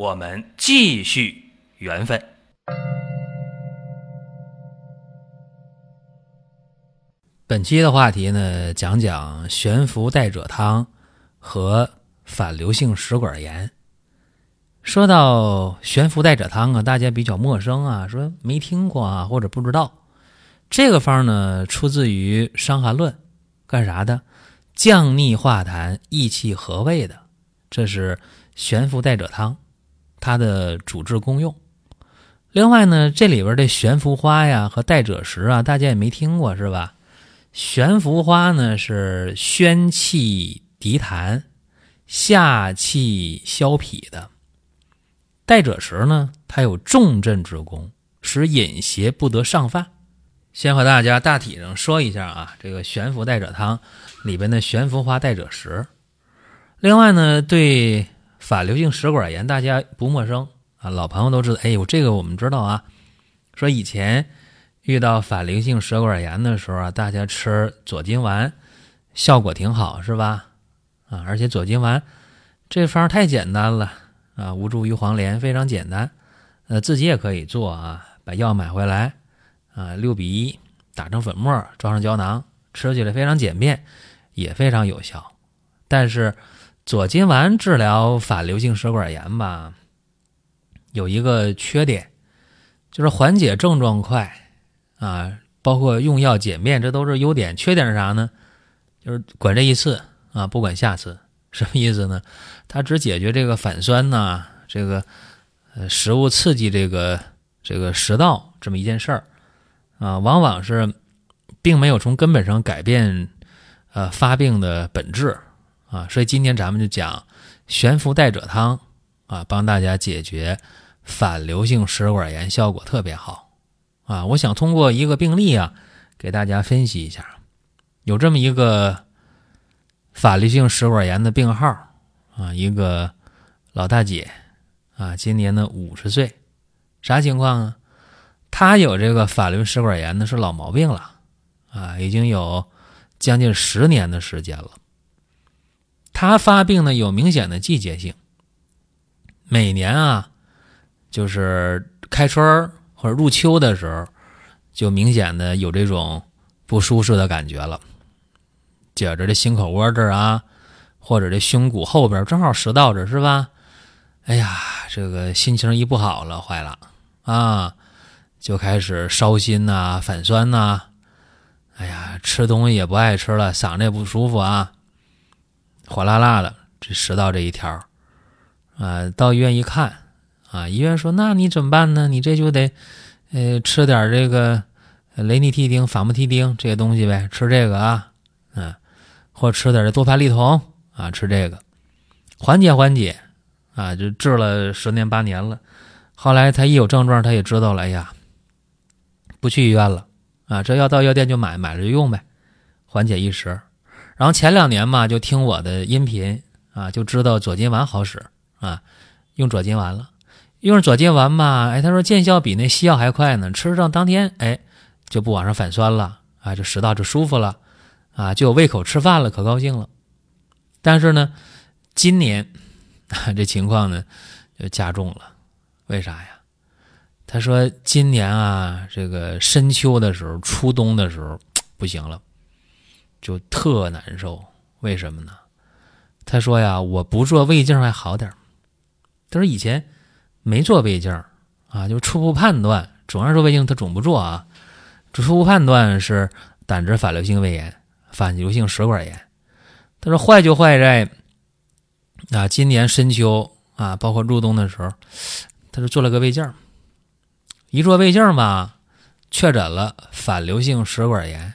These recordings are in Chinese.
我们继续缘分。本期的话题呢，讲讲悬浮带褶汤和反流性食管炎。说到悬浮带褶汤啊，大家比较陌生啊，说没听过啊，或者不知道。这个方呢，出自于《伤寒论》，干啥的？降逆化痰、益气和胃的。这是悬浮带褶汤。它的主治功用，另外呢，这里边的悬浮花呀和带赭石啊，大家也没听过是吧？悬浮花呢是宣气涤痰、下气消痞的，带赭石呢，它有重镇之功，使饮邪不得上犯。先和大家大体上说一下啊，这个悬浮带赭汤里边的悬浮花带赭石，另外呢，对。反流性食管炎大家不陌生啊，老朋友都知道。哎呦，这个我们知道啊。说以前遇到反流性食管炎的时候啊，大家吃左金丸效果挺好，是吧？啊，而且左金丸这方太简单了啊，无助于黄连，非常简单。呃，自己也可以做啊，把药买回来啊，六比一打成粉末，装上胶囊，吃起来非常简便，也非常有效。但是。左金丸治疗反流性食管炎吧，有一个缺点，就是缓解症状快啊，包括用药简便，这都是优点。缺点是啥呢？就是管这一次啊，不管下次，什么意思呢？它只解决这个反酸呐，这个呃食物刺激这个这个食道这么一件事儿啊，往往是并没有从根本上改变呃发病的本质。啊，所以今天咱们就讲悬浮带褶汤啊，帮大家解决反流性食管炎，效果特别好啊！我想通过一个病例啊，给大家分析一下，有这么一个反流性食管炎的病号啊，一个老大姐啊，今年呢五十岁，啥情况啊？她有这个反流食管炎呢，是老毛病了啊，已经有将近十年的时间了。他发病呢有明显的季节性，每年啊，就是开春或者入秋的时候，就明显的有这种不舒适的感觉了，觉着这心口窝这儿啊，或者这胸骨后边正好食道这是吧？哎呀，这个心情一不好了，坏了啊，就开始烧心呐、反酸呐，哎呀，吃东西也不爱吃了，嗓子也不舒服啊。火辣辣的，这食道这一条，啊，到医院一看，啊，医院说，那你怎么办呢？你这就得，呃，吃点这个雷尼替丁、法莫替丁这些东西呗，吃这个啊，嗯，或吃点这多蟠利酮啊，吃这个，缓解缓解，啊，就治了十年八年了。后来他一有症状，他也知道了，哎呀，不去医院了，啊，这药到药店就买，买了就用呗，缓解一时。然后前两年嘛，就听我的音频啊，就知道左金丸好使啊，用左金丸了。用左金丸嘛，哎，他说见效比那西药还快呢，吃上当天，哎，就不往上反酸了啊，这食道就舒服了啊，就有胃口吃饭了，可高兴了。但是呢，今年这情况呢就加重了，为啥呀？他说今年啊，这个深秋的时候、初冬的时候不行了。就特难受，为什么呢？他说呀，我不做胃镜还好点他说以前没做胃镜啊，就初步判断，总要做胃镜他总不做啊。初步判断是胆汁反流性胃炎、反流性食管炎。他说坏就坏在啊，今年深秋啊，包括入冬的时候，他说做了个胃镜，一做胃镜吧，确诊了反流性食管炎。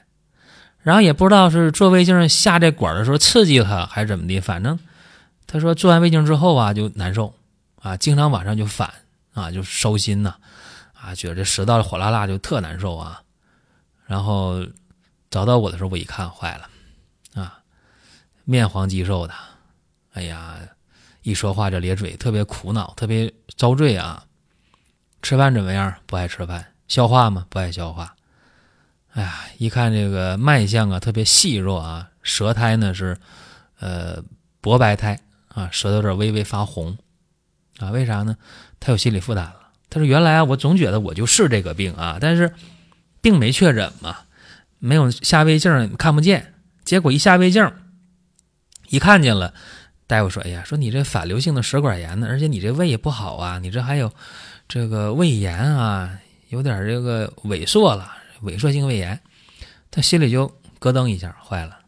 然后也不知道是做胃镜下这管的时候刺激他还是怎么的，反正他说做完胃镜之后啊就难受啊，经常晚上就反啊，就烧心呐，啊，觉得这食道火辣辣就特难受啊。然后找到我的时候，我一看坏了，啊，面黄肌瘦的，哎呀，一说话就咧嘴，特别苦恼，特别遭罪啊。吃饭怎么样？不爱吃饭。消化吗？不爱消化。一看这个脉象啊，特别细弱啊，舌苔呢是呃薄白苔啊，舌头有点微微发红啊。为啥呢？他有心理负担了。他说：“原来啊，我总觉得我就是这个病啊，但是病没确诊嘛，没有下胃镜看不见。结果一下胃镜，一看见了，大夫说：‘哎呀，说你这反流性的食管炎呢，而且你这胃也不好啊，你这还有这个胃炎啊，有点这个萎缩了，萎缩性胃炎。’他心里就咯噔一下，坏了，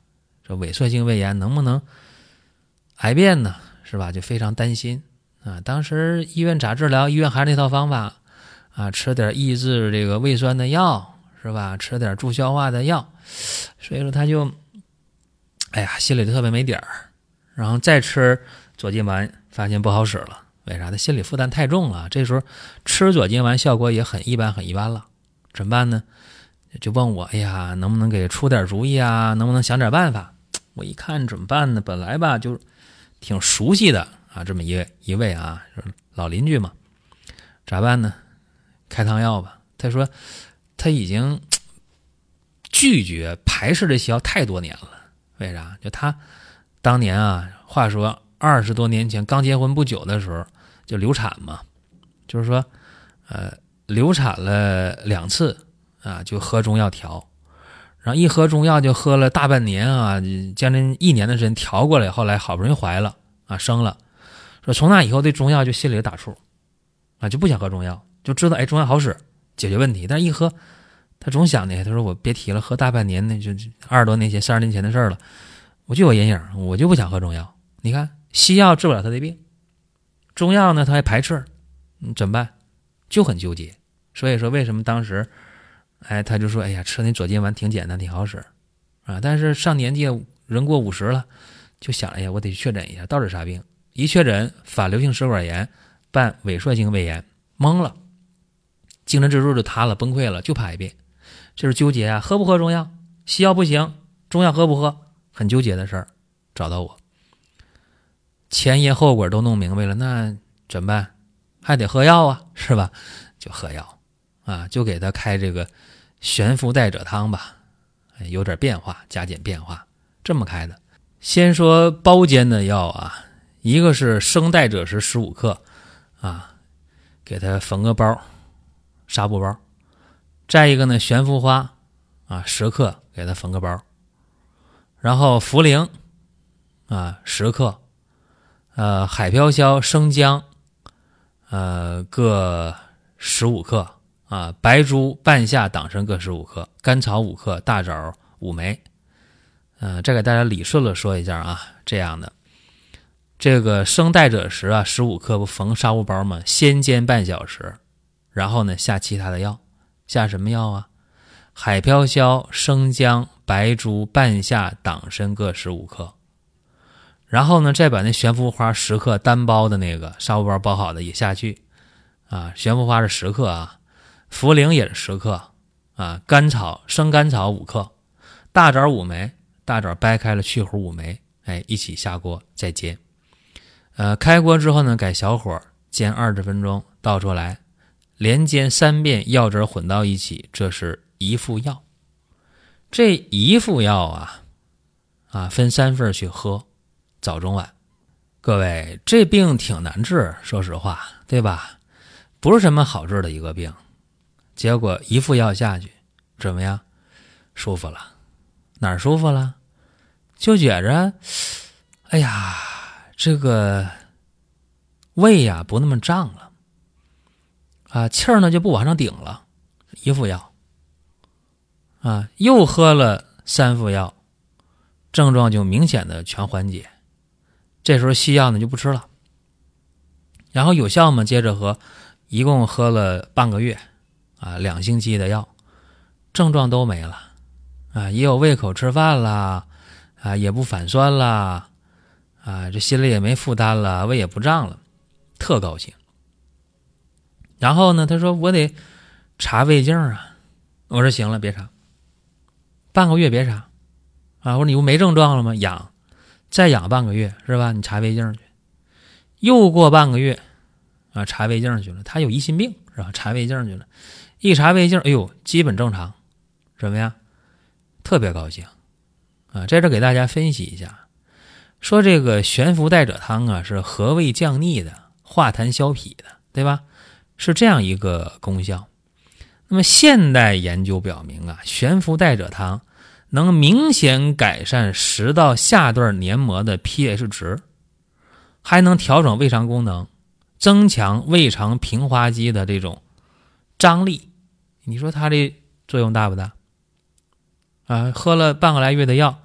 这萎缩性胃炎能不能癌变呢？是吧？就非常担心。”啊，当时医院咋治疗？医院还是那套方法，啊，吃点抑制这个胃酸的药，是吧？吃点助消化的药，所以说他就，哎呀，心里特别没底儿。然后再吃左金丸，发现不好使了。为啥？他心理负担太重了。这时候吃左金丸效果也很一般，很一般了。怎么办呢？就问我，哎呀，能不能给出点主意啊？能不能想点办法？我一看怎么办呢？本来吧，就挺熟悉的。啊，这么一位一位啊，老邻居嘛，咋办呢？开汤药吧。他说他已经 拒绝排斥这西药太多年了。为啥？就他当年啊，话说二十多年前刚结婚不久的时候就流产嘛，就是说呃流产了两次啊，就喝中药调，然后一喝中药就喝了大半年啊，将近一年的时间调过来，后来好不容易怀了啊，生了。说从那以后对中药就心里打怵，啊就不想喝中药，就知道哎中药好使解决问题，但是一喝，他总想呢，他说我别提了，喝大半年那就二十多年前三十年前的事了，我就有阴影，我就不想喝中药。你看西药治不了他的病，中药呢他还排斥，嗯怎么办？就很纠结。所以说为什么当时，哎他就说哎呀吃那左金丸挺简单挺好使，啊但是上年纪人过五十了，就想哎呀我得确诊一下到底啥病。一确诊反流性食管炎伴萎缩性胃炎，懵了，精神支柱就塌了，崩溃了，就怕癌变，就是纠结啊，喝不喝中药？西药不行，中药喝不喝？很纠结的事儿，找到我，前因后果都弄明白了，那怎么办？还得喝药啊，是吧？就喝药啊，就给他开这个悬浮带者汤吧，有点变化，加减变化，这么开的。先说包间的药啊。一个是生带者是十五克，啊，给他缝个包，纱布包；再一个呢，悬浮花，啊，十克给他缝个包。然后茯苓，啊，十克，呃，海飘消、生姜，呃，各十五克，啊，白术、半夏、党参各十五克，甘草五克，大枣五枚。嗯，再给大家理顺了说一下啊，这样的。这个生带者时啊，十五克不缝纱布包吗？先煎半小时，然后呢下其他的药，下什么药啊？海飘消、生姜、白术、半夏、党参各十五克，然后呢再把那悬浮花十克单包的那个纱布包包好的也下去，啊，悬浮花是十克啊，茯苓也是十克啊，甘草生甘草五克，大枣五枚，大枣掰开了去核五枚，哎，一起下锅再煎。呃，开锅之后呢，改小火煎二十分钟，倒出来，连煎三遍，药汁混到一起，这是一副药。这一副药啊，啊，分三份去喝，早中晚。各位，这病挺难治，说实话，对吧？不是什么好治的一个病。结果一副药下去，怎么样？舒服了？哪儿舒服了？就觉着，哎呀。这个胃呀不那么胀了，啊气儿呢就不往上顶了，一副药，啊又喝了三副药，症状就明显的全缓解。这时候西药呢就不吃了，然后有效吗？接着喝，一共喝了半个月，啊两星期的药，症状都没了，啊也有胃口吃饭啦，啊也不反酸啦。啊，这心里也没负担了，胃也不胀了，特高兴。然后呢，他说我得查胃镜啊。我说行了，别查，半个月别查啊。我说你不没症状了吗？养，再养半个月是吧？你查胃镜去。又过半个月啊，查胃镜去了。他有疑心病是吧？查胃镜去了，一查胃镜，哎呦，基本正常，什么呀？特别高兴啊！在这给大家分析一下，说这个悬浮带者汤啊，是和胃降逆的，化痰消痞的，对吧？是这样一个功效。那么现代研究表明啊，悬浮带者汤能明显改善食道下段黏膜的 pH 值，还能调整胃肠功能，增强胃肠平滑肌的这种张力。你说它这作用大不大？啊，喝了半个来月的药，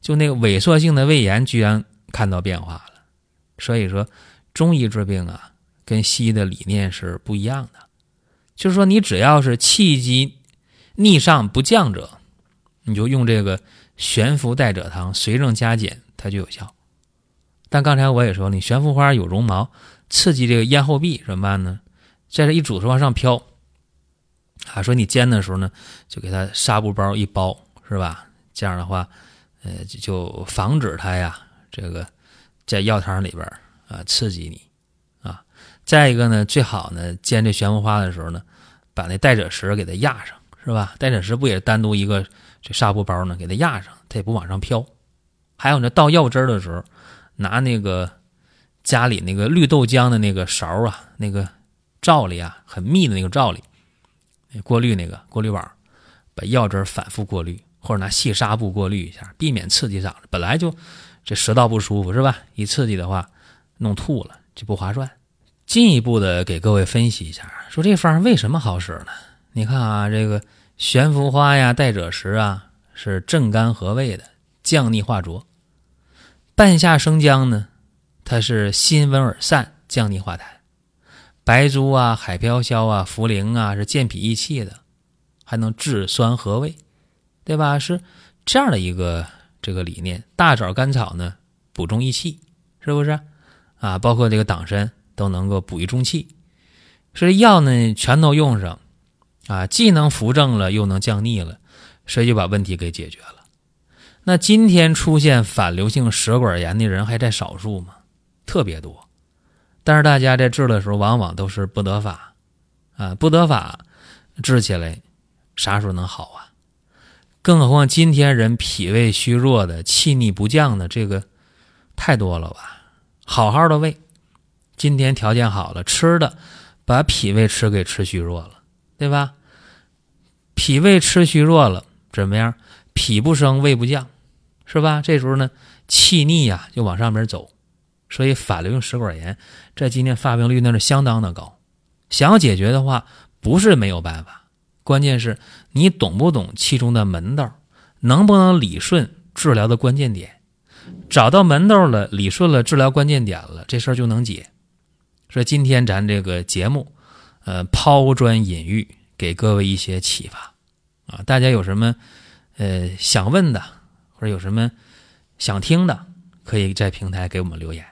就那个萎缩性的胃炎居然看到变化了。所以说，中医治病啊，跟西医的理念是不一样的。就是说，你只要是气机逆上不降者，你就用这个悬浮带褶汤随症加减，它就有效。但刚才我也说，你悬浮花有绒毛，刺激这个咽后壁怎么办呢？在这一煮是往上飘。啊，说你煎的时候呢，就给它纱布包一包，是吧？这样的话，呃，就防止它呀，这个在药汤里边啊刺激你啊。再一个呢，最好呢，煎这悬浮花的时候呢，把那带褶石给它压上，是吧？带褶石不也单独一个这纱布包呢？给它压上，它也不往上飘。还有呢，倒药汁的时候，拿那个家里那个绿豆浆的那个勺啊，那个罩里啊，很密的那个罩里，过滤那个过滤网，把药汁反复过滤，或者拿细纱布过滤一下，避免刺激嗓子。本来就这食道不舒服，是吧？一刺激的话，弄吐了就不划算。进一步的给各位分析一下，说这方为什么好使呢？你看啊，这个悬浮花呀、带赭石啊，是镇肝和胃的，降逆化浊；半夏生姜呢，它是辛温而散，降逆化痰；白术啊、海飘消啊、茯苓啊，是健脾益气的，还能治酸和胃，对吧？是这样的一个这个理念。大枣、甘草呢，补中益气，是不是？啊，包括这个党参。都能够补益中气，所以药呢全都用上，啊，既能扶正了，又能降逆了，所以就把问题给解决了。那今天出现反流性食管炎的人还在少数吗？特别多，但是大家在治的时候往往都是不得法，啊，不得法，治起来啥时候能好啊？更何况今天人脾胃虚弱的、气逆不降的，这个太多了吧？好好的胃。今天条件好了，吃的把脾胃吃给吃虚弱了，对吧？脾胃吃虚弱了，怎么样？脾不升，胃不降，是吧？这时候呢，气逆呀，就往上面走，所以反流性食管炎在今天发病率那是相当的高。想要解决的话，不是没有办法，关键是你懂不懂其中的门道，能不能理顺治疗的关键点？找到门道了，理顺了治疗关键点了，这事儿就能解。说今天咱这个节目，呃，抛砖引玉，给各位一些启发啊！大家有什么呃想问的，或者有什么想听的，可以在平台给我们留言。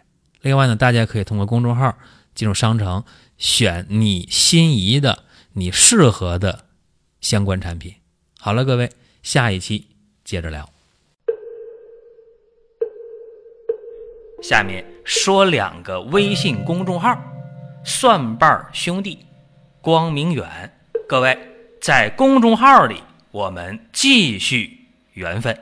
另外呢，大家可以通过公众号进入商城，选你心仪的、你适合的相关产品。好了，各位，下一期接着聊。下面说两个微信公众号：蒜瓣兄弟、光明远。各位在公众号里，我们继续缘分。